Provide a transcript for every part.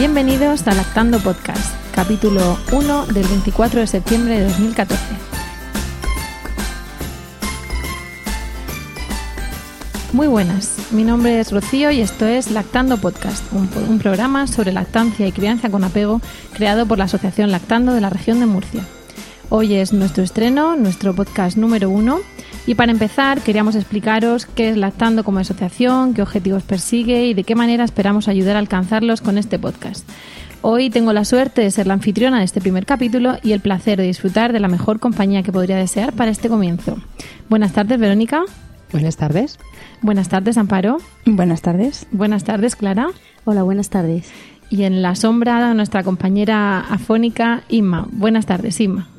Bienvenidos a Lactando Podcast, capítulo 1 del 24 de septiembre de 2014. Muy buenas, mi nombre es Rocío y esto es Lactando Podcast, un, un, programa sobre lactancia y crianza con apego creado por la Asociación Lactando de la región de Murcia. Hoy es nuestro estreno, nuestro podcast número uno y para empezar, queríamos explicaros qué es Lactando como asociación, qué objetivos persigue y de qué manera esperamos ayudar a alcanzarlos con este podcast. Hoy tengo la suerte de ser la anfitriona de este primer capítulo y el placer de disfrutar de la mejor compañía que podría desear para este comienzo. Buenas tardes, Verónica. Buenas tardes. Buenas tardes, Amparo. Buenas tardes. Buenas tardes, Clara. Hola, buenas tardes. Y en la sombra, nuestra compañera afónica, Inma. Buenas tardes, Inma.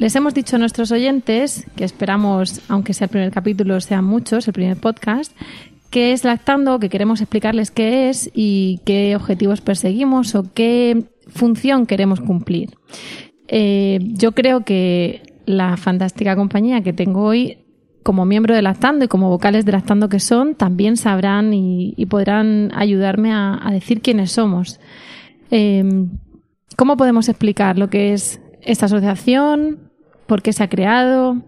Les hemos dicho a nuestros oyentes, que esperamos, aunque sea el primer capítulo, sean muchos, el primer podcast, que es Lactando, que queremos explicarles qué es y qué objetivos perseguimos o qué función queremos cumplir. Eh, yo creo que la fantástica compañía que tengo hoy, como miembro de Lactando y como vocales de Lactando que son, también sabrán y, podrán ayudarme a, a, decir quiénes somos. Eh, ¿Cómo podemos explicar lo que es esta asociación? ¿Por qué se ha creado?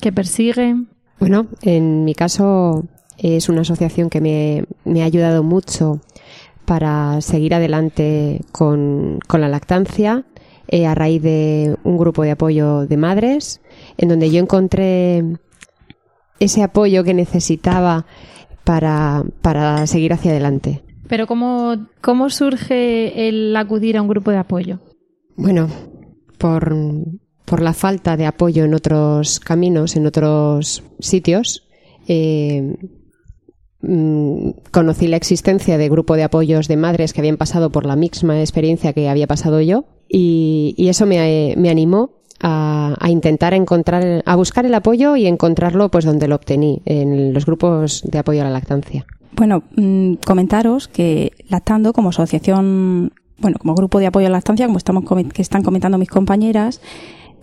¿Qué persigue? Bueno, en mi caso es una asociación que me, me ha ayudado mucho para seguir adelante con, con la lactancia eh, a raíz de un grupo de apoyo de madres en donde yo encontré ese apoyo que necesitaba para, para seguir hacia adelante. Pero ¿cómo, ¿cómo surge el acudir a un grupo de apoyo? Bueno, por, por la falta de apoyo en otros caminos, en otros sitios, eh, mmm, conocí la existencia de grupo de apoyos de madres que habían pasado por la misma experiencia que había pasado yo y, y eso me, animó a, intentar encontrar, a buscar el apoyo y encontrarlo pues donde lo obtení, en los grupos de apoyo a la lactancia. Bueno, mmm, comentaros que Lactando como asociación, bueno, como grupo de apoyo a la lactancia, como estamos que están comentando mis compañeras,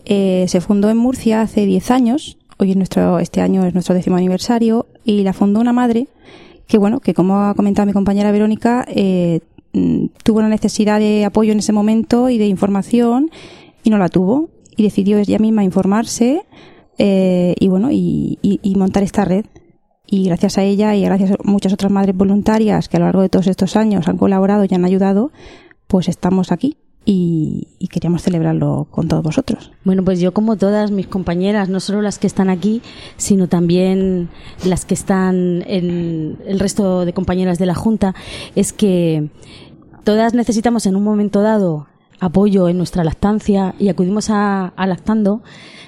eh, se fundó en Murcia hace 10 años. Hoy es nuestro, este año es nuestro décimo aniversario y la fundó una madre que, bueno, que como ha comentado mi compañera Verónica, eh, tuvo una necesidad de apoyo en ese momento y de información y no la tuvo. Y decidió ella misma informarse eh, y bueno y, y, y, montar esta red. Y gracias a ella y gracias a muchas otras madres voluntarias que a lo largo de todos estos años han colaborado y han ayudado pues estamos aquí y, y, queríamos celebrarlo con todos vosotros. Bueno, pues yo como todas mis compañeras, no solo las que están aquí, sino también las que están en el resto de compañeras de la Junta, es que todas necesitamos en un momento dado apoyo en nuestra lactancia y acudimos a, a lactando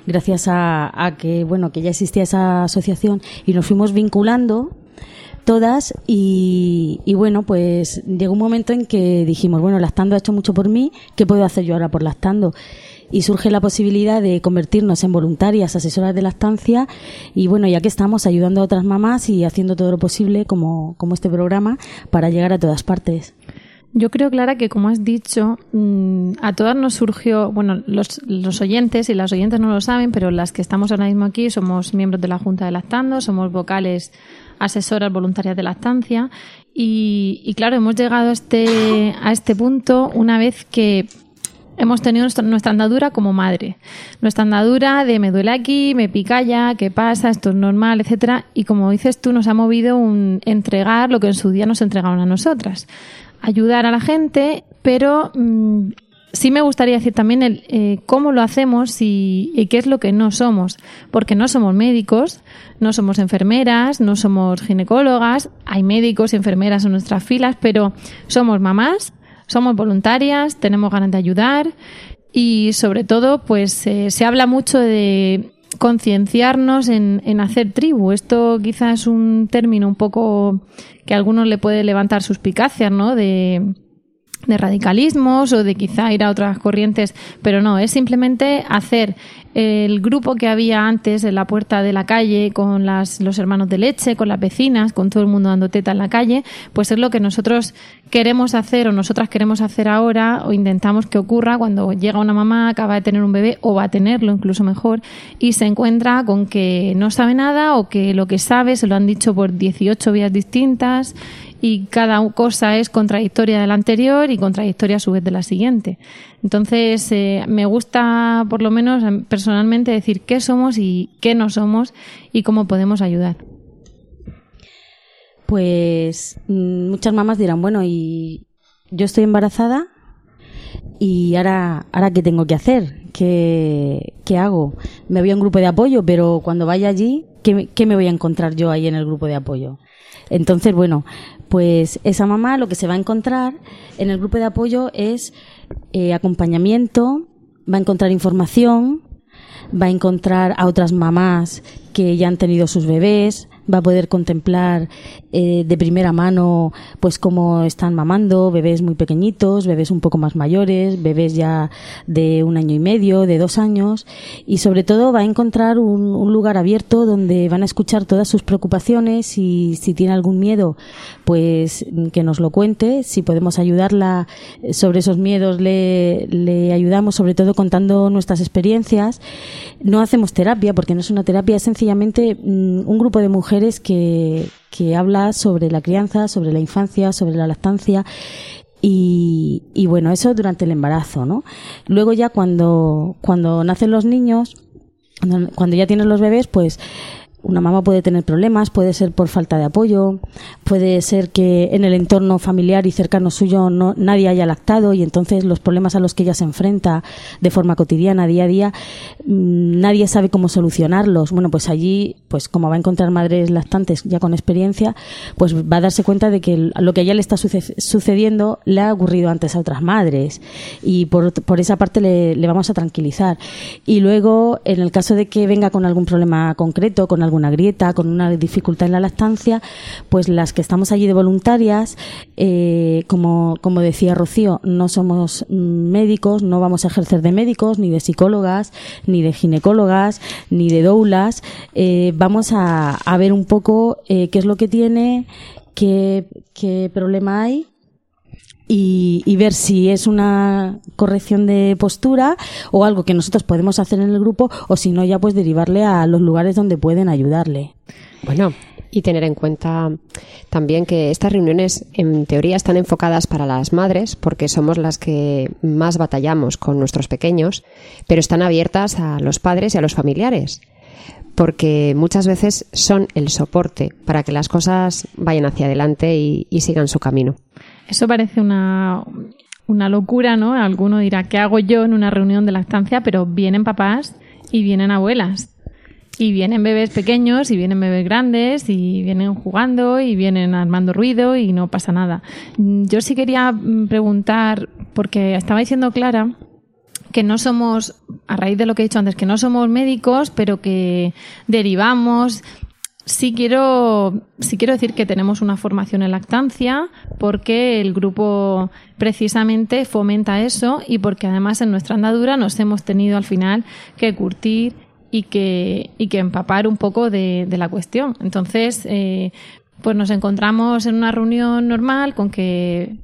gracias a, a que bueno que ya existía esa asociación y nos fuimos vinculando todas y, y, bueno, pues llegó un momento en que dijimos, bueno, Lactando ha hecho mucho por mí, ¿qué puedo hacer yo ahora por Lactando? Y surge la posibilidad de convertirnos en voluntarias, asesoras de lactancia y bueno, ya que estamos ayudando a otras mamás y haciendo todo lo posible como, como este programa para llegar a todas partes. Yo creo, Clara, que como has dicho, a todas nos surgió, bueno, los, los, oyentes y las oyentes no lo saben, pero las que estamos ahora mismo aquí somos miembros de la Junta de Lactando, somos vocales asesoras voluntarias de lactancia y, y claro, hemos llegado a este, a este punto una vez que hemos tenido nuestra, andadura como madre. Nuestra andadura de me duele aquí, me pica ya, qué pasa, esto es normal, etcétera. Y como dices tú, nos ha movido un entregar lo que en su día nos entregaron a nosotras. Ayudar a la gente, pero mmm, sí me gustaría decir también el, eh, cómo lo hacemos y, qué es lo que no somos. Porque no somos médicos, no somos enfermeras, no somos ginecólogas, hay médicos y enfermeras en nuestras filas, pero somos mamás, somos voluntarias, tenemos ganas de ayudar y sobre todo pues eh, se habla mucho de concienciarnos en, en hacer tribu. Esto quizás es un término un poco que a algunos le puede levantar suspicacias, ¿no? De, de radicalismos o de quizá ir a otras corrientes, pero no, es simplemente hacer el grupo que había antes en la puerta de la calle con las, los hermanos de leche, con las vecinas, con todo el mundo dando teta en la calle, pues es lo que nosotros queremos hacer o nosotras queremos hacer ahora o intentamos que ocurra cuando llega una mamá, acaba de tener un bebé o va a tenerlo incluso mejor y se encuentra con que no sabe nada o que lo que sabe se lo han dicho por 18 vías distintas y cada cosa es contradictoria de la anterior y contradictoria a su vez de la siguiente. Entonces, eh, me gusta por lo menos em, personalmente decir qué somos y qué no somos y cómo podemos ayudar. Pues mm, muchas mamás dirán, bueno, y yo estoy embarazada y ahora, ahora qué tengo que hacer, ¿Qué, qué hago. Me voy a un grupo de apoyo, pero cuando vaya allí, ¿qué, ¿qué me voy a encontrar yo ahí en el grupo de apoyo? Entonces, bueno, pues esa mamá lo que se va a encontrar en el grupo de apoyo es eh, acompañamiento, va a encontrar información, va a encontrar a otras mamás que ya han tenido sus bebés, va a poder contemplar eh, de primera mano pues cómo están mamando bebés muy pequeñitos, bebés un poco más mayores, bebés ya de un año y medio, de dos años y sobre todo va a encontrar un, lugar abierto donde van a escuchar todas sus preocupaciones y si tiene algún miedo pues que nos lo cuente, si podemos ayudarla sobre esos miedos le, le ayudamos sobre todo contando nuestras experiencias. No hacemos terapia porque no es una terapia, es sencillamente mm, un grupo de mujeres que, que habla sobre la crianza, sobre la infancia, sobre la lactancia y, bueno, eso durante el embarazo, ¿no? Luego ya cuando, cuando nacen los niños, cuando, cuando ya tienes los bebés, pues una mamá puede tener problemas, puede ser por falta de apoyo, puede ser que en el entorno familiar y cercano suyo no, nadie haya lactado y entonces los problemas a los que ella se enfrenta de forma cotidiana, día a día, mmm, nadie sabe cómo solucionarlos. Bueno, pues allí, pues como va a encontrar madres lactantes ya con experiencia, pues va a darse cuenta de que lo que a ella le está sucediendo le ha ocurrido antes a otras madres y por, por esa parte le, le vamos a tranquilizar. Y luego, en el caso de que venga con algún problema concreto, con algún alguna grieta, con una dificultad en la lactancia, pues las que estamos allí de voluntarias, eh, como, como decía Rocío, no somos médicos, no vamos a ejercer de médicos, ni de psicólogas, ni de ginecólogas, ni de doulas. Eh, vamos a, a, ver un poco eh, qué es lo que tiene, qué, qué problema hay y, y, ver si es una corrección de postura o algo que nosotros podemos hacer en el grupo o si no ya pues derivarle a los lugares donde pueden ayudarle. Bueno, y tener en cuenta también que estas reuniones en teoría están enfocadas para las madres porque somos las que más batallamos con nuestros pequeños, pero están abiertas a los padres y a los familiares porque muchas veces son el soporte para que las cosas vayan hacia adelante y, y sigan su camino. Eso parece una, una locura, ¿no? Alguno dirá, ¿qué hago yo en una reunión de lactancia? Pero vienen papás y vienen abuelas. Y vienen bebés pequeños y vienen bebés grandes y vienen jugando y vienen armando ruido y no pasa nada. Yo sí quería preguntar, porque estaba diciendo Clara que no somos, a raíz de lo que he dicho antes, que no somos médicos, pero que derivamos Sí quiero, sí quiero decir que tenemos una formación en lactancia porque el grupo precisamente fomenta eso y porque además en nuestra andadura nos hemos tenido al final que curtir y que, y que empapar un poco de, de la cuestión. Entonces, eh, pues nos encontramos en una reunión normal con que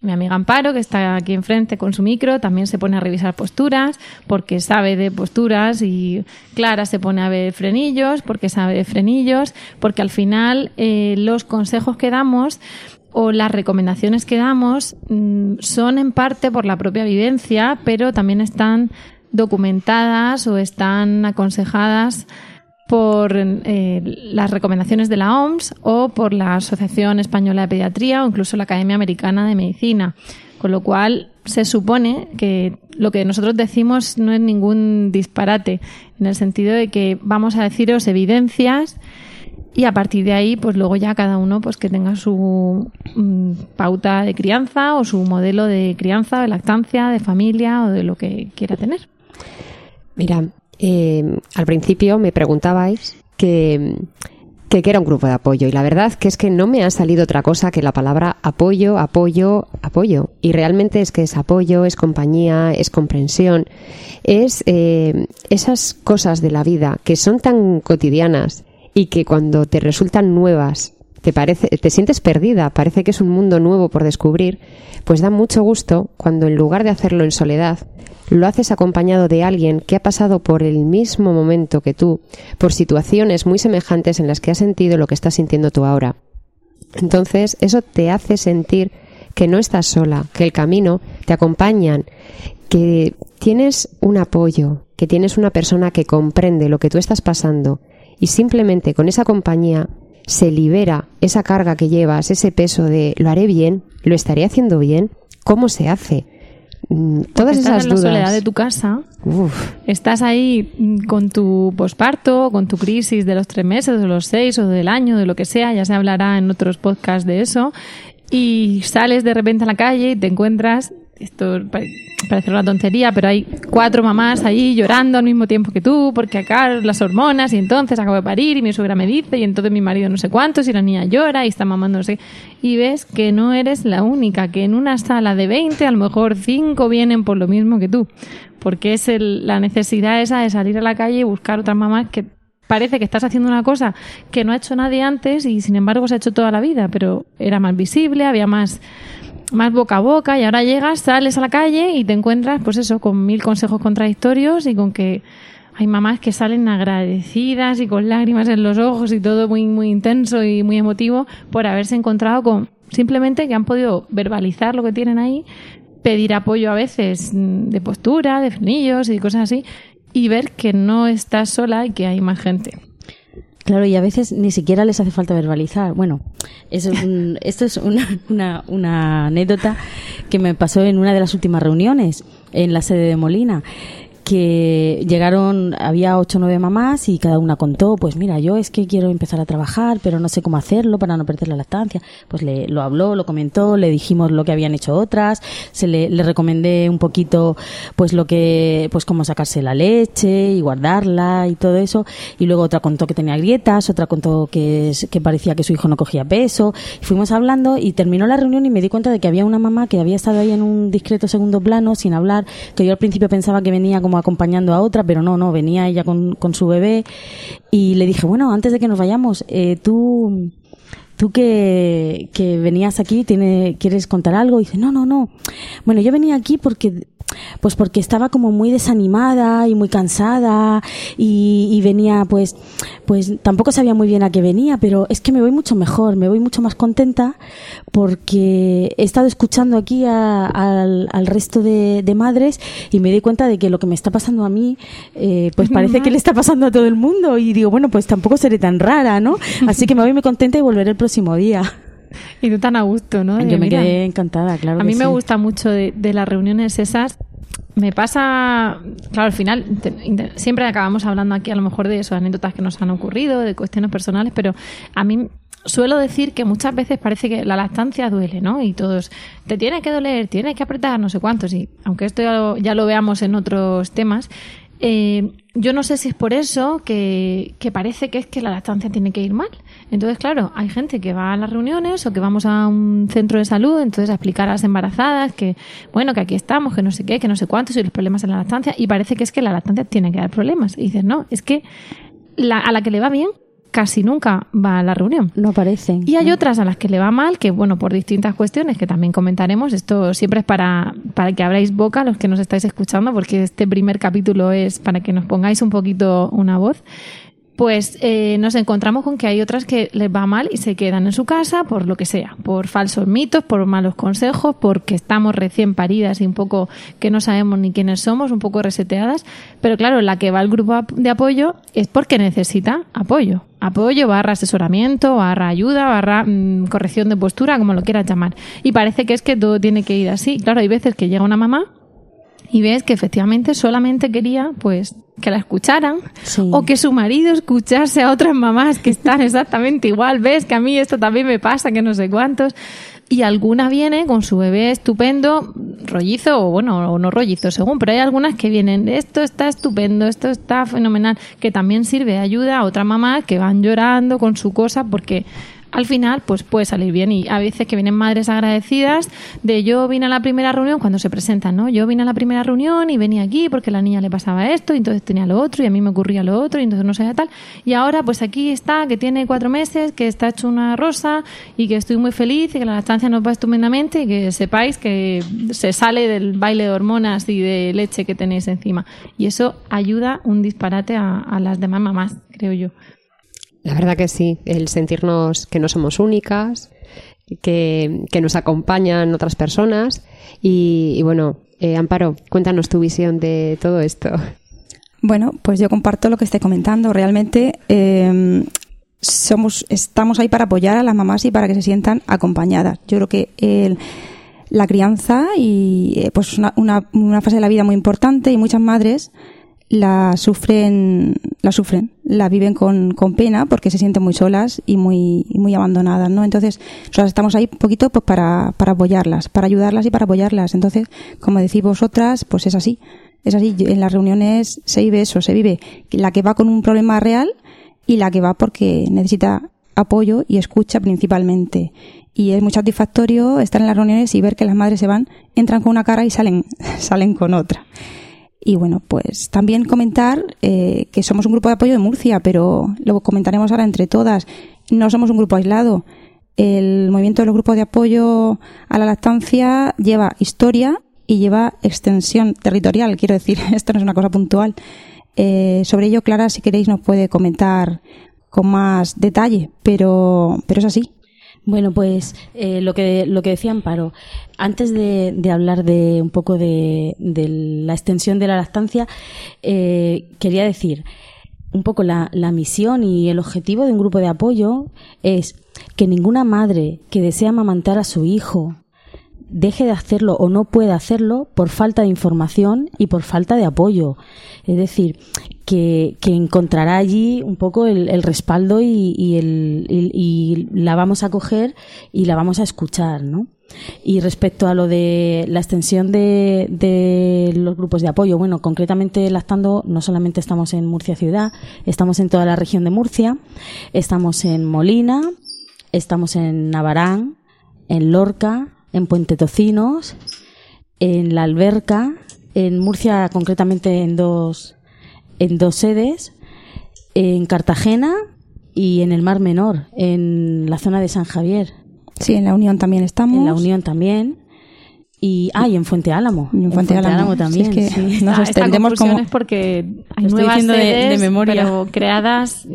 mi amiga Amparo, que está aquí enfrente con su micro, también se pone a revisar posturas porque sabe de posturas y Clara se pone a ver frenillos porque sabe de frenillos, porque al final eh, los consejos que damos o las recomendaciones que damos mmm, son en parte por la propia vivencia, pero también están documentadas o están aconsejadas por eh, las recomendaciones de la OMS o por la Asociación Española de Pediatría o incluso la Academia Americana de Medicina. Con lo cual, se supone que lo que nosotros decimos no es ningún disparate, en el sentido de que vamos a deciros evidencias y a partir de ahí, pues luego ya cada uno pues que tenga su mm, pauta de crianza o su modelo de crianza, de lactancia, de familia o de lo que quiera tener. Mira, eh, al principio me preguntabais que, que, era un grupo de apoyo y la verdad que es que no me ha salido otra cosa que la palabra apoyo, apoyo, apoyo. Y realmente es que es apoyo, es compañía, es comprensión, es eh, esas cosas de la vida que son tan cotidianas y que cuando te resultan nuevas te parece, te sientes perdida, parece que es un mundo nuevo por descubrir, pues da mucho gusto cuando en lugar de hacerlo en soledad, lo haces acompañado de alguien que ha pasado por el mismo momento que tú, por situaciones muy semejantes en las que has sentido lo que estás sintiendo tú ahora. Entonces, eso te hace sentir que no estás sola, que el camino te acompañan, que tienes un apoyo, que tienes una persona que comprende lo que tú estás pasando y simplemente con esa compañía se libera esa carga que llevas, ese peso de lo haré bien, lo estaré haciendo bien, ¿cómo se hace? Mm, todas estás esas en la dudas. soledad de tu casa, Uf, estás ahí mm, con tu posparto, con tu crisis de los tres meses, de los seis o del año, de lo que sea, ya se hablará en otros podcasts de eso, y sales de repente a la calle y te encuentras, esto pare- parece una tontería, pero hay cuatro mamás ahí llorando al mismo tiempo que tú, porque acá las hormonas, y entonces acabo de parir, y mi suegra me dice, y entonces mi marido no sé cuántos, y la niña llora, y está mamando no sé y ves que no eres la única, que en una sala de 20 a lo mejor cinco vienen por lo mismo que tú, porque es el- la necesidad esa de salir a la calle y buscar otras mamás que parece que estás haciendo una cosa que no ha hecho nadie antes y sin embargo se ha hecho toda la vida, pero era más visible, había más más boca a boca y ahora llegas, sales a la calle y te encuentras pues eso con mil consejos contradictorios y con que hay mamás que salen agradecidas y con lágrimas en los ojos y todo muy muy intenso y muy emotivo por haberse encontrado con simplemente que han podido verbalizar lo que tienen ahí, pedir apoyo a veces mm, de postura, de frenillos y cosas así y ver que no estás sola y que hay más gente. Claro, y a veces ni siquiera les hace falta verbalizar. Bueno, es un- esto es una, una, una anécdota que me pasó en una de las últimas reuniones en la sede de Molina que llegaron, había ocho o nueve mamás y cada una contó, pues mira, yo es que quiero empezar a trabajar, pero no sé cómo hacerlo para no perder la lactancia. Pues le, lo habló, lo comentó, le dijimos lo que habían hecho otras, se le, le recomendé un poquito, pues lo que, pues cómo sacarse la leche y guardarla y todo eso. Y luego otra contó que tenía grietas, otra contó que, que parecía que su hijo no cogía peso. Fuimos hablando y terminó la reunión y me di cuenta de que había una mamá que había estado ahí en un discreto segundo plano sin hablar, que yo al principio pensaba que venía como acompañando a otra, pero no, no, venía ella con, con su bebé. Y le dije, bueno, antes de que nos vayamos, eh, tú, tú que, que venías aquí, tiene, ¿quieres contar algo? Y dice, no, no, no. Bueno, yo venía aquí porque, pues porque estaba como muy desanimada y muy cansada y, y venía pues, pues tampoco sabía muy bien a qué venía, pero es que me voy mucho mejor, me voy mucho más contenta porque he estado escuchando aquí a- al, al resto de, de madres y me di cuenta de que lo que me está pasando a mí, eh, pues parece que le está pasando a todo el mundo y digo, bueno, pues tampoco seré tan rara, ¿no? Así que me voy muy contenta y volveré el próximo día. Y tú tan a gusto, ¿no? De, Yo me mira, quedé encantada, claro. A que mí me sí. gusta mucho de, de las reuniones esas. Me pasa, claro, al final siempre acabamos hablando aquí a lo mejor de eso, anécdotas que nos han ocurrido, de cuestiones personales, pero a mí suelo decir que muchas veces parece que la lactancia duele, ¿no? Y todos, te tiene que doler, tienes que apretar, no sé cuántos, y aunque esto ya lo, ya lo veamos en otros temas, eh, yo no sé si es por eso que, que parece que es que la lactancia tiene que ir mal. Entonces, claro, hay gente que va a las reuniones o que vamos a un centro de salud, entonces a explicar a las embarazadas que, bueno, que aquí estamos, que no sé qué, que no sé cuántos y los problemas en la lactancia, y parece que es que la lactancia tiene que dar problemas. Y dices, no, es que la, a la que le va bien casi nunca va a la reunión. No aparecen. Y hay otras a las que le va mal, que bueno, por distintas cuestiones que también comentaremos. Esto siempre es para, para que abráis boca los que nos estáis escuchando, porque este primer capítulo es para que nos pongáis un poquito una voz. Pues eh, nos encontramos con que hay otras que les va mal y se quedan en su casa por lo que sea, por falsos mitos, por malos consejos, porque estamos recién paridas y un poco que no sabemos ni quiénes somos, un poco reseteadas. Pero claro, la que va al grupo de apoyo es porque necesita apoyo. Apoyo, barra asesoramiento, barra ayuda, barra mm, corrección de postura, como lo quieras llamar. Y parece que es que todo tiene que ir así. Claro, hay veces que llega una mamá y ves que efectivamente solamente quería pues que la escucharan Sí. o que su marido escuchase a otras mamás que están exactamente igual ves que a mí esto también me pasa que no sé cuántos y alguna viene con su bebé estupendo, rollizo o bueno, o no rollizo según, pero hay algunas que vienen, esto está estupendo, esto está fenomenal, que también sirve de ayuda a otras mamás que van llorando con su cosa porque al final pues puede salir bien y a veces que vienen madres agradecidas de yo vine a la primera reunión cuando se presentan, ¿no? Yo vine a la primera reunión y venía aquí porque la niña le pasaba esto y entonces tenía lo otro y a mí me ocurría lo otro y entonces no sé tal y ahora pues aquí está que tiene cuatro meses, que está hecho una rosa y que estoy muy feliz y que la lactancia nos va estupendamente y que sepáis que se sale del baile de hormonas y de leche que tenéis encima y eso ayuda un disparate a las demás mamás, creo yo. La verdad que sí, el sentirnos que no somos únicas, que, que nos acompañan otras personas. Y, bueno, eh, Amparo, cuéntanos tu visión de todo esto. Bueno, pues yo comparto lo que esté comentando. Realmente eh, somos, estamos ahí para apoyar a las mamás y para que se sientan acompañadas. Yo creo que el, la crianza y eh, pues una, una fase de la vida muy importante y muchas madres la sufren, la sufren, la viven con, con pena porque se sienten muy solas y muy, muy abandonadas, ¿no? Entonces, estamos ahí un poquito pues para, para apoyarlas, para ayudarlas y para apoyarlas. Entonces, como decís vosotras, pues es así. Es así. En las reuniones se vive eso, se vive la que va con un problema real y la que va porque necesita apoyo y escucha principalmente. Y es muy satisfactorio estar en las reuniones y ver que las madres se van, entran con una cara y salen, salen con otra. Y bueno, pues también comentar eh, que somos un grupo de apoyo de Murcia, pero lo comentaremos ahora entre todas. No somos un grupo aislado. El movimiento de los grupos de apoyo a la lactancia lleva historia y lleva extensión territorial. Quiero decir, esto no es una cosa puntual. Eh, sobre ello, Clara, si queréis, nos puede comentar con más detalle, pero, pero es así. Bueno, pues eh, lo que lo que decía Amparo, antes de, hablar de un poco de, de, la extensión de la lactancia, eh, quería decir un poco la, la misión y el objetivo de un grupo de apoyo es que ninguna madre que desea amamantar a su hijo deje de hacerlo o no pueda hacerlo por falta de información y por falta de apoyo. Es decir, que, que encontrará allí un poco el, respaldo y, el, y, y, la vamos a coger y la vamos a escuchar, ¿no? Y respecto a lo de la extensión de, de los grupos de apoyo, bueno, concretamente Lactando no solamente estamos en Murcia ciudad, estamos en toda la región de Murcia, estamos en Molina, estamos en Navarán, en Lorca, en Puente Tocinos, en La Alberca, en Murcia concretamente en dos, en dos sedes, en Cartagena y en el Mar Menor, en la zona de San Javier. Sí, en la Unión también estamos. En la Unión también. Y, ah, y en Fuente Álamo. En Fuente, en Fuente Álamo, Álamo, también. Sí, es que sí. nos extendemos como... porque hay Lo estoy nuevas diciendo de- sedes, de memoria. pero creadas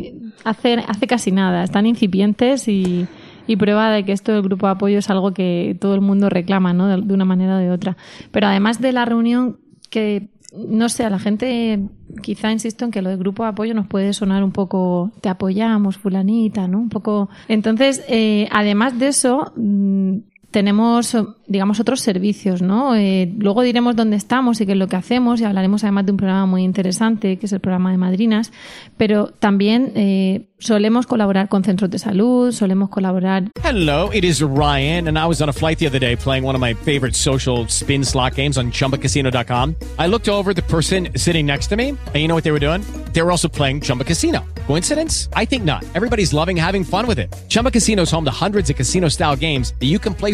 hace, hace casi nada. Están incipientes y, y prueba de que esto del grupo de apoyo es algo que todo el mundo reclama, ¿no? De, una manera o de otra. Pero además de la reunión que no sé, a la gente quizá insisto en que lo del grupo de apoyo nos puede sonar un poco te apoyamos, fulanita, ¿no? Un poco. Entonces, eh, además de eso, mm, tenemos, digamos, otros servicios, ¿no? Eh, luego diremos dónde estamos y qué es lo que hacemos y hablaremos además de un programa muy interesante que es el programa de madrinas, pero también eh, solemos colaborar con centros de salud, solemos colaborar Hello, it is Ryan, and I was on a flight the other day playing one of my favorite social spin slot games on chumbacasino.com. I looked over the person sitting next to me, and you know what they were doing? They were also playing Chumba Casino. Coincidence? I think not. Everybody's loving having fun with it. Chumba Casino is home to hundreds of casino style games that you can play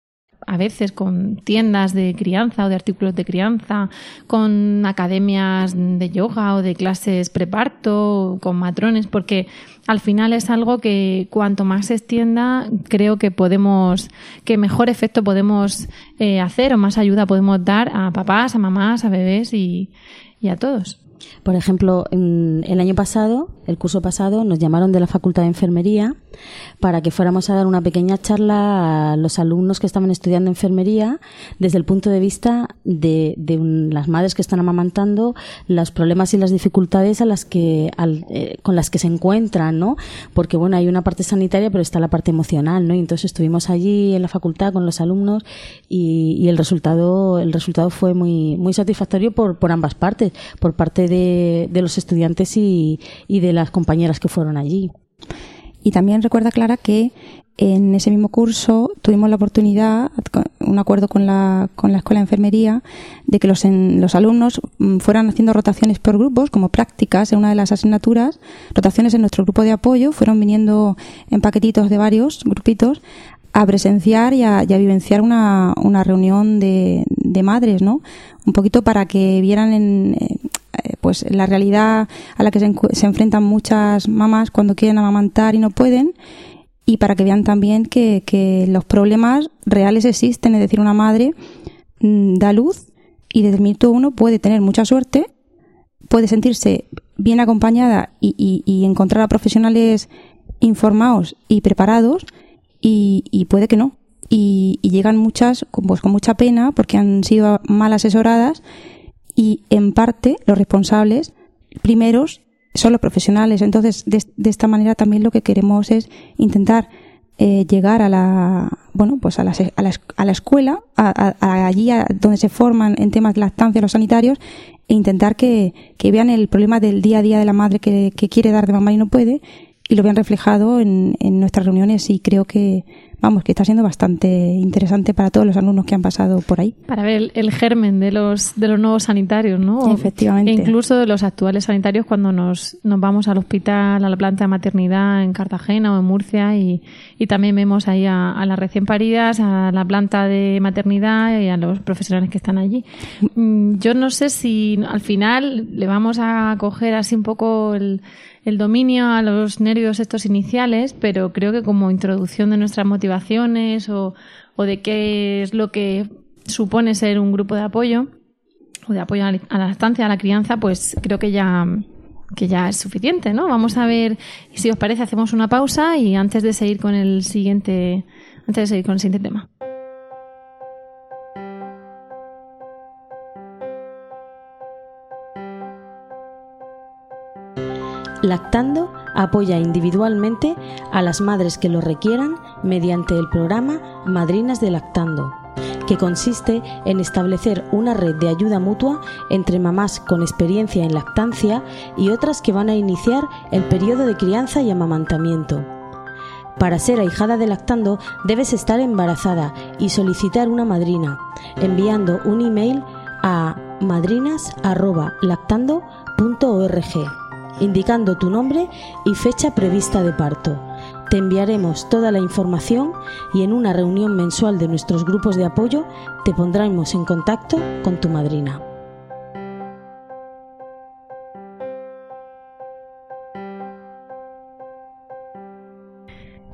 A veces con tiendas de crianza o de artículos de crianza, con academias de yoga o de clases preparto, con matrones, porque al final es algo que cuanto más se extienda, creo que podemos, que mejor efecto podemos eh, hacer o más ayuda podemos dar a papás, a mamás, a bebés y, y a todos. Por ejemplo, el año pasado, el curso pasado, nos llamaron de la Facultad de Enfermería para que fuéramos a dar una pequeña charla a los alumnos que estaban estudiando enfermería desde el punto de vista de, las madres que están amamantando, los problemas y las dificultades a las que, eh, con las que se encuentran, ¿no? Porque, bueno, hay una parte sanitaria, pero está la parte emocional, ¿no? Y entonces estuvimos allí en la facultad con los alumnos y, el resultado, el resultado fue muy, muy satisfactorio por, por ambas partes, por parte de, de los estudiantes y, y de las compañeras que fueron allí. Y también recuerda Clara que en ese mismo curso tuvimos la oportunidad, un acuerdo con la, con la Escuela de Enfermería, de que los, los alumnos mm, fueran haciendo rotaciones por grupos, como prácticas en una de las asignaturas, rotaciones en nuestro grupo de apoyo, fueron viniendo en paquetitos de varios grupitos a presenciar y a, vivenciar una, una reunión de, de madres, ¿no? Un poquito para que vieran en, pues la realidad a la que se, enfrentan muchas mamás cuando quieren amamantar y no pueden y para que vean también que, que los problemas reales existen, es decir, una madre mm, da luz y desde el minuto uno puede tener mucha suerte, puede sentirse bien acompañada y, y, encontrar a profesionales informados y preparados y, y puede que no. Y, y, llegan muchas pues, con mucha pena porque han sido mal asesoradas y en parte los responsables primeros son los profesionales. Entonces, de, esta manera también lo que queremos es intentar eh, llegar a la, bueno, pues a la, a la, a la escuela, a, allí donde se forman en temas de lactancia los sanitarios, e intentar que, que vean el problema del día a día de la madre que, que quiere dar de mamá y no puede, y lo vean reflejado en, en nuestras reuniones y creo que vamos, que está siendo bastante interesante para todos los alumnos que han pasado por ahí. Para ver el, germen de los, de los nuevos sanitarios, ¿no? Efectivamente. E incluso de los actuales sanitarios cuando nos, nos vamos al hospital, a la planta de maternidad en Cartagena o en Murcia y, y también vemos ahí a, a las recién paridas, a la planta de maternidad y a los profesionales que están allí. Mm, yo no sé si al final le vamos a coger así un poco el el dominio a los nervios estos iniciales, pero creo que como introducción de nuestras motivaciones o, o de qué es lo que supone ser un grupo de apoyo o de apoyo a la lactancia, a la crianza, pues creo que ya que ya es suficiente, ¿no? Vamos a ver si os parece hacemos una pausa y antes de seguir con el siguiente antes de seguir con el siguiente tema. Lactando apoya individualmente a las madres que lo requieran mediante el programa Madrinas de Lactando, que consiste en establecer una red de ayuda mutua entre mamás con experiencia en lactancia y otras que van a iniciar el periodo de crianza y amamantamiento. Para ser ahijada de lactando debes estar embarazada y solicitar una madrina, enviando un email a madrinas.lactando.org indicando tu nombre y fecha prevista de parto. Te enviaremos toda la información y en una reunión mensual de nuestros grupos de apoyo te pondremos en contacto con tu madrina.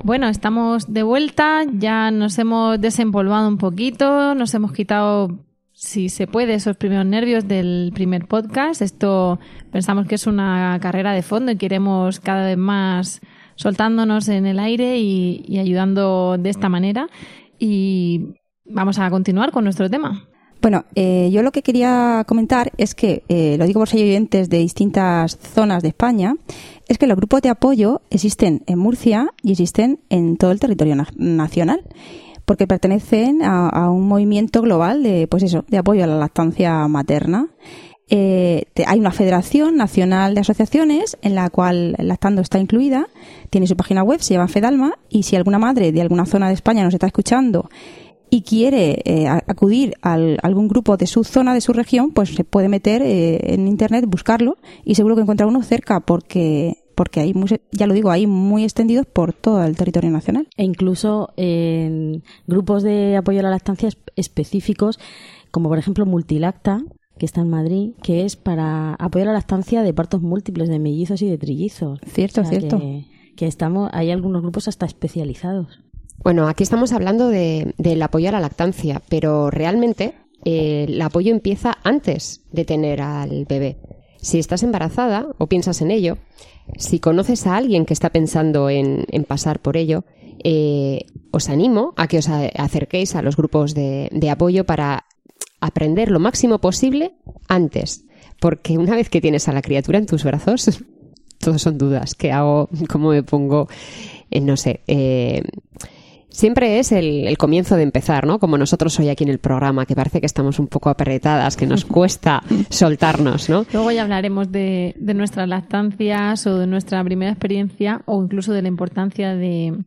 Bueno, estamos de vuelta, ya nos hemos desempolvado un poquito, nos hemos quitado si se puede, esos primeros nervios del primer podcast. Esto pensamos que es una carrera de fondo y queremos cada vez más soltándonos en el aire y, ayudando de esta manera. Y vamos a continuar con nuestro tema. Bueno, eh, yo lo que quería comentar es que, eh, lo digo por si hay oyentes de distintas zonas de España, es que los grupos de apoyo existen en Murcia y existen en todo el territorio nacional porque pertenecen a, un movimiento global de, pues eso, de apoyo a la lactancia materna. Eh, hay una federación nacional de asociaciones en la cual Lactando está incluida, tiene su página web, se llama Fedalma, y si alguna madre de alguna zona de España nos está escuchando y quiere eh, acudir a algún grupo de su zona, de su región, pues se puede meter eh, en internet, buscarlo y seguro que encuentra uno cerca porque porque hay, muy, ya lo digo, hay muy extendidos por todo el territorio nacional. E incluso en grupos de apoyo a la lactancia es- específicos, como por ejemplo Multilacta, que está en Madrid, que es para apoyar a la lactancia de partos múltiples, de mellizos y de trillizos. Cierto, O sea, cierto. Que, que estamos, hay algunos grupos hasta especializados. Bueno, aquí estamos hablando de- del apoyo a la lactancia, pero realmente eh, el apoyo empieza antes de tener al bebé. Si estás embarazada o piensas en ello, si conoces a alguien que está pensando en, pasar por ello, eh, os animo a que os acerquéis a los grupos de, de apoyo para aprender lo máximo posible antes. Porque una vez que tienes a la criatura en tus brazos, todos son dudas. ¿Qué hago? ¿Cómo me pongo? Eh, no sé. eh, siempre es el, el comienzo de empezar, ¿no? Como nosotros hoy aquí en el programa, que parece que estamos un poco apretadas, que nos cuesta soltarnos, ¿no? Luego ya hablaremos de, de nuestras lactancias o de nuestra primera experiencia o incluso de la importancia de,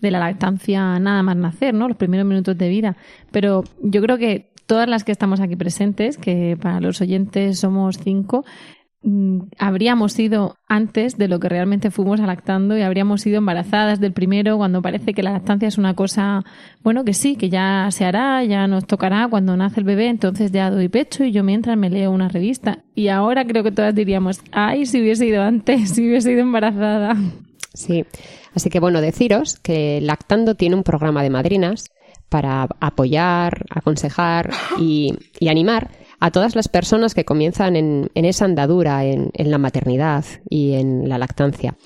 de la lactancia nada más nacer, ¿no? Los primeros minutos de vida. Pero yo creo que todas las que estamos aquí presentes, que para los oyentes somos cinco, habríamos sido antes de lo que realmente fuimos lactando y habríamos sido embarazadas del primero cuando parece que la lactancia es una cosa, bueno, que sí, que ya se hará, ya nos tocará cuando nace el bebé, entonces ya doy pecho y yo mientras me leo una revista. Y ahora creo que todas diríamos, ay, si hubiese ido antes, si hubiese ido embarazada. Sí. Así que bueno, deciros que Lactando tiene un programa de madrinas para apoyar, aconsejar y animar a todas las personas que comienzan en, esa andadura, en, en la maternidad y en la lactancia.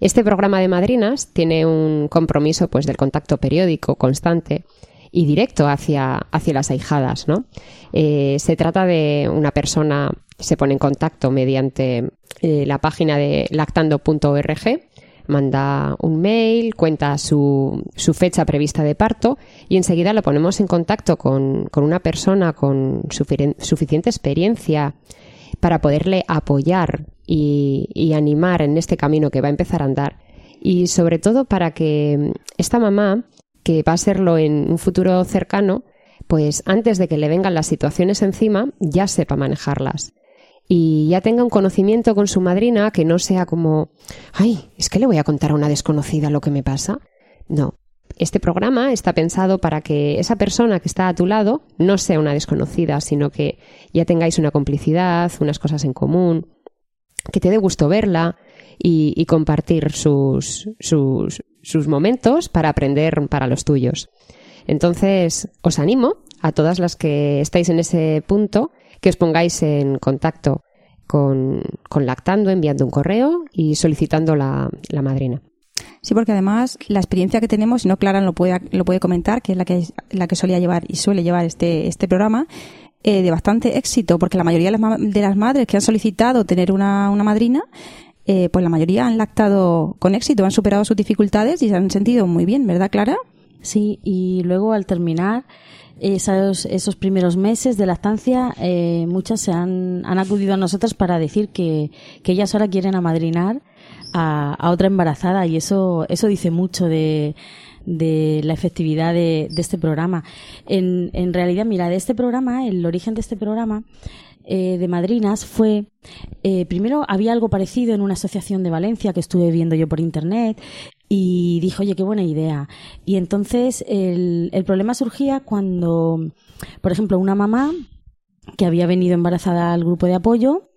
Este programa de madrinas tiene un compromiso pues del contacto periódico, constante y directo hacia, hacia las ahijadas, ¿no? Eh, se trata de una persona que se pone en contacto mediante eh, la página de lactando.org, manda un mail, cuenta su, su fecha prevista de parto y enseguida lo ponemos en contacto con, con una persona con suficiente experiencia para poderle apoyar y, y animar en este camino que va a empezar a andar. Y sobre todo para que esta mamá, que va a serlo en un futuro cercano, pues antes de que le vengan las situaciones encima, ya sepa manejarlas. Y ya tenga un conocimiento con su madrina que no sea como, ay, es que le voy a contar a una desconocida lo que me pasa. No. Este programa está pensado para que esa persona que está a tu lado no sea una desconocida, sino que ya tengáis una complicidad, unas cosas en común, que te dé gusto verla y, compartir sus, sus, sus momentos para aprender para los tuyos. Entonces, os animo a todas las que estáis en ese punto que os pongáis en contacto con, con Lactando, enviando un correo y solicitando la, la madrina. Sí, porque además la experiencia que tenemos, y no Clara lo puede, lo puede comentar, que es la que, la que solía llevar y suele llevar este, este programa, eh, de bastante éxito, porque la mayoría de las, ma- de las madres que han solicitado tener una, una madrina, eh, pues la mayoría han lactado con éxito, han superado sus dificultades y se han sentido muy bien, ¿verdad, Clara? Sí, y luego al terminar esos, esos primeros meses de lactancia, eh, muchas se han, han acudido a nosotros para decir que, que ellas ahora quieren amadrinar a, a otra embarazada y eso, eso dice mucho de, de la efectividad de, este programa. En, en realidad, mira, de este programa, el origen de este programa eh, de madrinas fue, eh, primero había algo parecido en una asociación de Valencia que estuve viendo yo por internet y dije, oye, qué buena idea. Y entonces el, el problema surgía cuando, por ejemplo, una mamá que había venido embarazada al grupo de apoyo,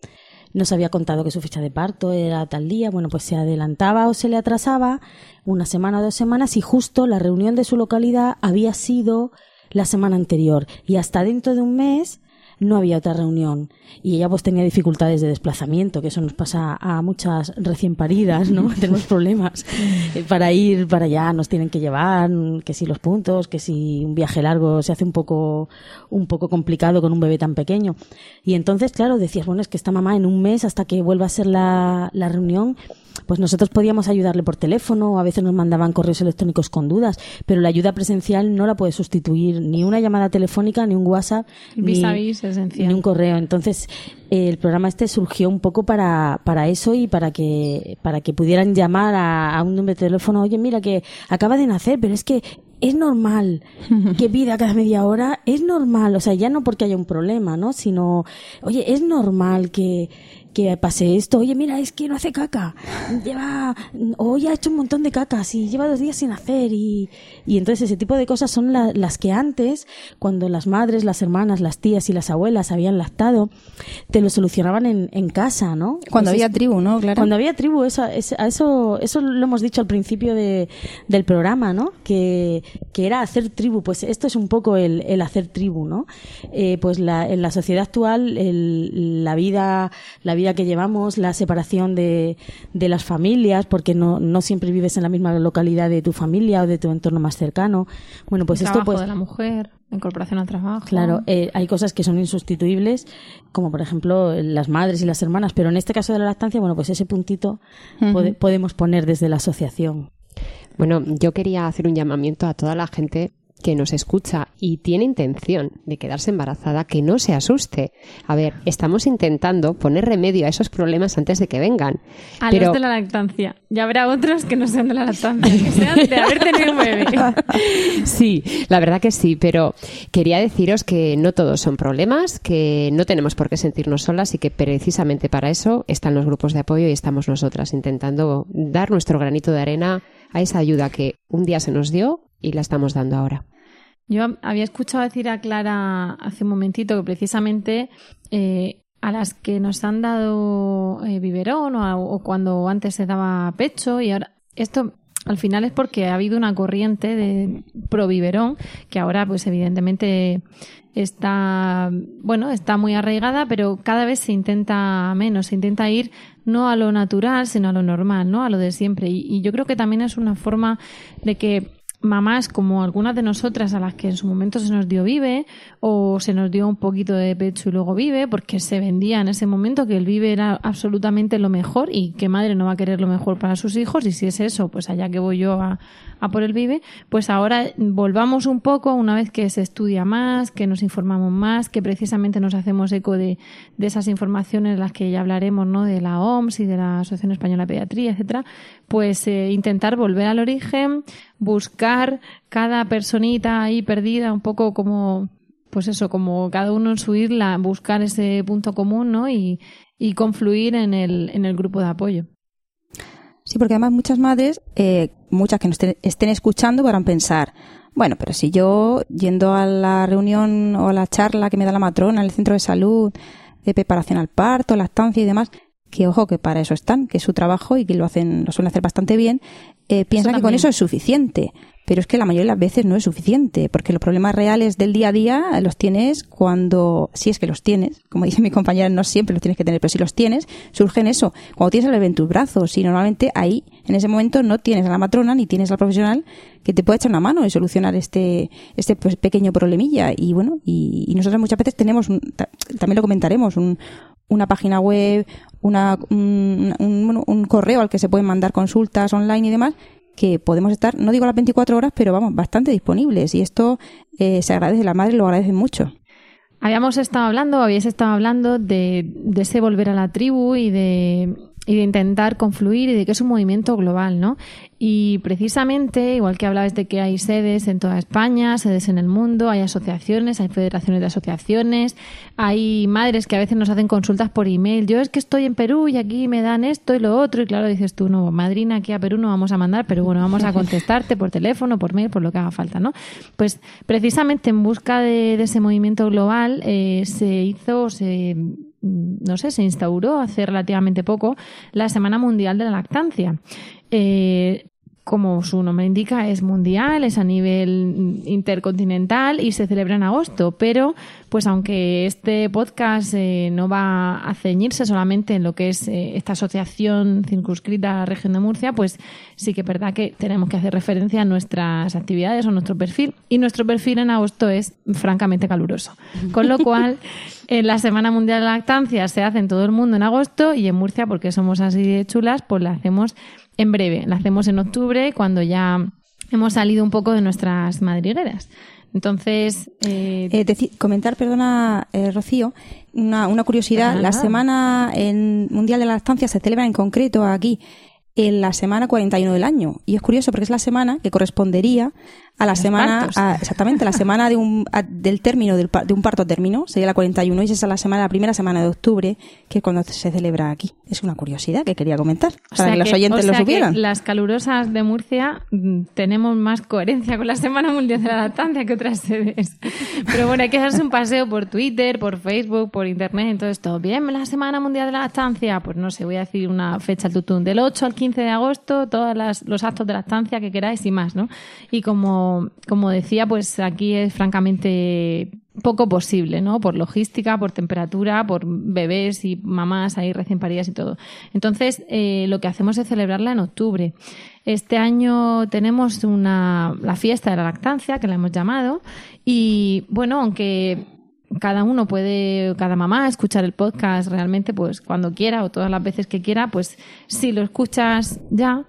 nos había contado que su fecha de parto era tal día, bueno, pues se adelantaba o se le atrasaba una semana o dos semanas y justo la reunión de su localidad había sido la semana anterior y hasta dentro de un mes no había otra reunión y ella pues tenía dificultades de desplazamiento, que eso nos pasa a muchas recién paridas, ¿no? Tenemos problemas Eh, para ir para allá, nos tienen que llevar, que si los puntos, que si un viaje largo se hace un poco un poco complicado con un bebé tan pequeño. Y entonces, claro, decías, bueno, es que esta mamá en un mes hasta que vuelva a ser la, la reunión, pues nosotros podíamos ayudarle por teléfono, o a veces nos mandaban correos electrónicos con dudas, pero la ayuda presencial no la puede sustituir ni una llamada telefónica, ni un WhatsApp, ni, vis a vis esencial. ni un correo. Entonces, eh, el programa este surgió un poco para, para eso y para que, para que pudieran llamar a, a un número de teléfono, oye, mira que acaba de nacer, pero es que es normal que pida cada media hora, es normal, o sea, ya no porque haya un problema, ¿no? Sino, oye, es normal que, que pase esto, oye, mira, es que no hace caca, lleva, hoy ha hecho un montón de cacas y lleva dos días sin hacer y, y entonces ese tipo de cosas son la- las que antes, cuando las madres, las hermanas, las tías y las abuelas habían lactado, te lo solucionaban en, en casa, ¿no? Cuando había tribu, ¿no? Claro. Cuando había tribu, a eso, eso lo hemos dicho al principio de, del programa, ¿no? Que, que era hacer tribu. Pues esto es un poco el, el hacer tribu, ¿no? Eh, pues la, en la sociedad actual, el- la vida, la vida que llevamos, la separación de, de las familias, porque no, no siempre vives en la misma localidad de tu familia o de tu entorno más cercano. Bueno, pues el esto trabajo pues de la mujer, la incorporación al trabajo. Claro, eh, hay cosas que son insustituibles, como por ejemplo las madres y las hermanas, pero en este caso de la lactancia, bueno, pues ese puntito pode- podemos poner desde la asociación. Bueno, yo quería hacer un llamamiento a toda la gente que nos escucha y tiene intención de quedarse embarazada, que no se asuste. A ver, estamos intentando poner remedio a esos problemas antes de que vengan. A pero los de la lactancia. Ya habrá otros que no sean de la lactancia, que sean de haber tenido un bebé. Sí, la verdad que sí, pero quería deciros que no todos son problemas, que no tenemos por qué sentirnos solas y que precisamente para eso están los grupos de apoyo y estamos nosotras intentando dar nuestro granito de arena a esa ayuda que un día se nos dio y la estamos dando ahora. Yo había escuchado decir a Clara hace un momentito que precisamente eh, a las que nos han dado eh, biberón o, cuando antes se daba pecho y ahora esto al final es porque ha habido una corriente de pro biberón que ahora pues evidentemente está bueno está muy arraigada pero cada vez se intenta menos se intenta ir no a lo natural sino a lo normal no a lo de siempre y yo creo que también es una forma de que mamás como algunas de nosotras a las que en su momento se nos dio vive o se nos dio un poquito de pecho y luego vive porque se vendía en ese momento que el vive era absolutamente lo mejor y que madre no va a querer lo mejor para sus hijos y si es eso pues allá que voy yo a, a por el vive. Pues ahora volvamos un poco una vez que se estudia más que nos informamos más que precisamente nos hacemos eco de, de esas informaciones las que ya hablaremos no de la OMS y de la Asociación Española de Pediatría etcétera pues eh, intentar volver al origen buscar cada personita ahí perdida, un poco como, pues eso, como cada uno en su isla, buscar ese punto común, ¿no? Y, y confluir en el, en el grupo de apoyo. Sí, porque además muchas madres, eh, muchas que nos estén, estén escuchando, podrán pensar, bueno, pero si yo yendo a la reunión o a la charla que me da la matrona en el centro de salud, de preparación al parto, lactancia y demás, que ojo que para eso están, que es su trabajo y que lo hacen, lo suelen hacer bastante bien, eh, piensan que con eso es suficiente. Pero es que la mayoría de las veces no es suficiente, porque los problemas reales del día a día los tienes cuando, si es que los tienes, como dice mi compañera, no siempre los tienes que tener, pero si los tienes, surgen eso, cuando tienes al bebé en tus brazos, y normalmente ahí, en ese momento, no tienes a la matrona ni tienes al profesional que te pueda echar una mano y solucionar este, este pues, pequeño problemilla. Y bueno, y, y nosotros muchas veces tenemos, un- ta- también lo comentaremos, un, una página web, una, un, un- correo al que se pueden mandar consultas online y demás, que podemos estar, no digo las 24 horas, pero vamos, bastante disponibles. Y esto eh, se agradece, la madre lo agradece mucho. Habíamos estado hablando, habíais estado hablando de, de ese volver a la tribu y de, y de intentar confluir y de que es un movimiento global, ¿no? Y precisamente, igual que hablabas de que hay sedes en toda España, sedes en el mundo, hay asociaciones, hay federaciones de asociaciones, hay madres que a veces nos hacen consultas por email. Yo es que estoy en Perú y aquí me dan esto y lo otro. Y claro, dices tú, no, madrina, aquí a Perú no vamos a mandar, pero bueno, vamos a contestarte por teléfono, por mail, por lo que haga falta, ¿no? Pues precisamente en busca de, de ese movimiento global eh, se hizo, se no sé, se instauró hace relativamente poco la Semana Mundial de la Lactancia. Eh, como su nombre indica, es mundial, es a nivel intercontinental y se celebra en agosto. Pero, pues aunque este podcast eh, no va a ceñirse solamente en lo que es eh, esta asociación circunscrita a la región de Murcia, pues sí que es verdad que tenemos que hacer referencia a nuestras actividades o nuestro perfil. Y nuestro perfil en agosto es francamente caluroso. Con lo cual, en la Semana Mundial de la Lactancia se hace en todo el mundo en agosto y en Murcia, porque somos así de chulas, pues la hacemos en breve. La hacemos en octubre, cuando ya hemos salido un poco de nuestras madrigueras. Entonces, eh, Eh, deci- comentar, perdona, eh, Rocío, una, una curiosidad. La. Semana en Mundial de la Lactancia se celebra en concreto aquí en la semana 41 del año. Y es curioso porque es la semana que correspondería a la semana, a- exactamente, la semana de un, a- del término, del, de un parto a término, sería la 41, y esa es la semana, la primera semana de octubre, que es cuando se celebra aquí. Es una curiosidad que quería comentar, O para sea que los oyentes o lo que supieran. las calurosas de Murcia mm, tenemos más coherencia con la Semana Mundial de la Lactancia que otras sedes. Pero bueno, hay que darse un paseo por Twitter, por Facebook, por Internet, entonces todo. Bien, la Semana Mundial de la Lactancia, pues no sé, voy a decir una fecha al tutún, del 8 al 15 de agosto, todos los actos de lactancia que queráis y más, ¿no? Y como, como decía, pues aquí es francamente poco posible, ¿no? Por logística, por temperatura, por bebés y mamás ahí recién paridas y todo. Entonces, eh, lo que hacemos es celebrarla en octubre. Este año tenemos una, la fiesta de la lactancia, que la hemos llamado, y bueno, aunque cada uno puede, cada mamá, escuchar el podcast realmente, pues cuando quiera o todas las veces que quiera, pues si lo escuchas ya,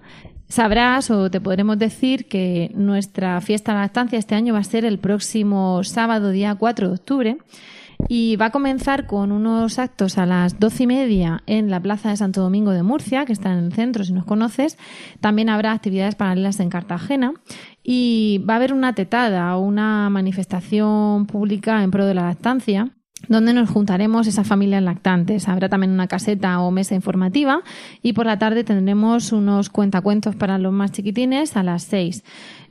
sabrás o te podremos decir que nuestra fiesta de la lactancia este año va a ser el próximo sábado, día 4 de octubre. Y va a comenzar con unos actos a las doce y media en la Plaza de Santo Domingo de Murcia, que está en el centro, si nos conoces. También habrá actividades paralelas en Cartagena. Y va a haber una tetada o una manifestación pública en pro de la lactancia donde nos juntaremos esas familias lactantes. Habrá también una caseta o mesa informativa y por la tarde tendremos unos cuentacuentos para los más chiquitines a las seis.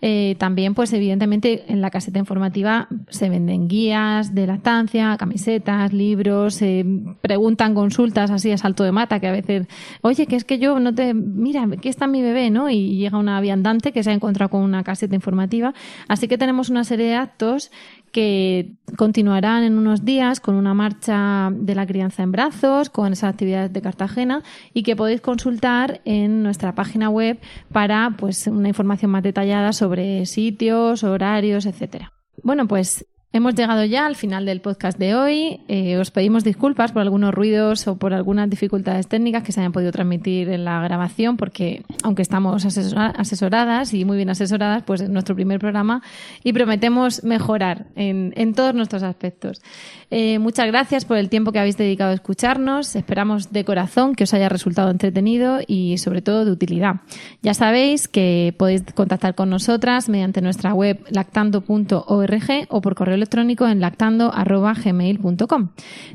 Eh, también, pues evidentemente, en la caseta informativa se venden guías de lactancia, camisetas, libros, se preguntan consultas así a salto de mata, que a veces, oye, que es que yo no te, mira, aquí está mi bebé, ¿no? Y llega una viandante que se ha encontrado con una caseta informativa. Así que tenemos una serie de actos que continuarán en unos días con una marcha de la crianza en brazos, con esas actividades de Cartagena y que podéis consultar en nuestra página web para pues una información más detallada sobre sitios, horarios, etcétera. Bueno, pues Hemos llegado ya al final del podcast de hoy. Eh, os pedimos disculpas por algunos ruidos o por algunas dificultades técnicas que se hayan podido transmitir en la grabación, porque aunque estamos asesora- asesoradas y muy bien asesoradas, pues es nuestro primer programa y prometemos mejorar en, en todos nuestros aspectos. Eh, muchas gracias por el tiempo que habéis dedicado a escucharnos. Esperamos de corazón que os haya resultado entretenido y sobre todo de utilidad. Ya sabéis que podéis contactar con nosotras mediante nuestra web lactando.org o por correo electrónico en lactando.gmail.com.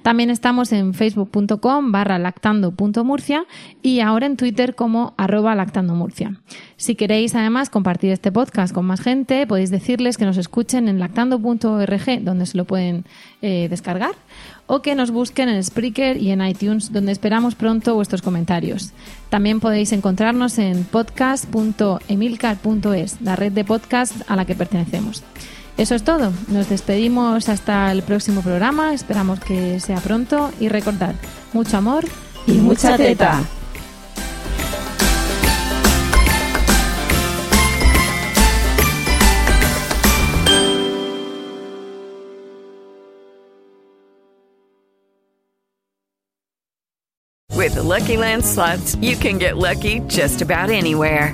También estamos en facebook.com barra lactando.murcia y ahora en Twitter como lactandomurcia. Si queréis además compartir este podcast con más gente, podéis decirles que nos escuchen en lactando.org, donde se lo pueden eh, descargar, o que nos busquen en Spreaker y en iTunes, donde esperamos pronto vuestros comentarios. También podéis encontrarnos en podcast.emilcar.es, la red de podcast a la que pertenecemos. Eso es todo. Nos despedimos hasta el próximo programa. Esperamos que sea pronto. Y recordad, mucho amor Y mucha teta. With the Lucky Land slots, you can get lucky just about anywhere.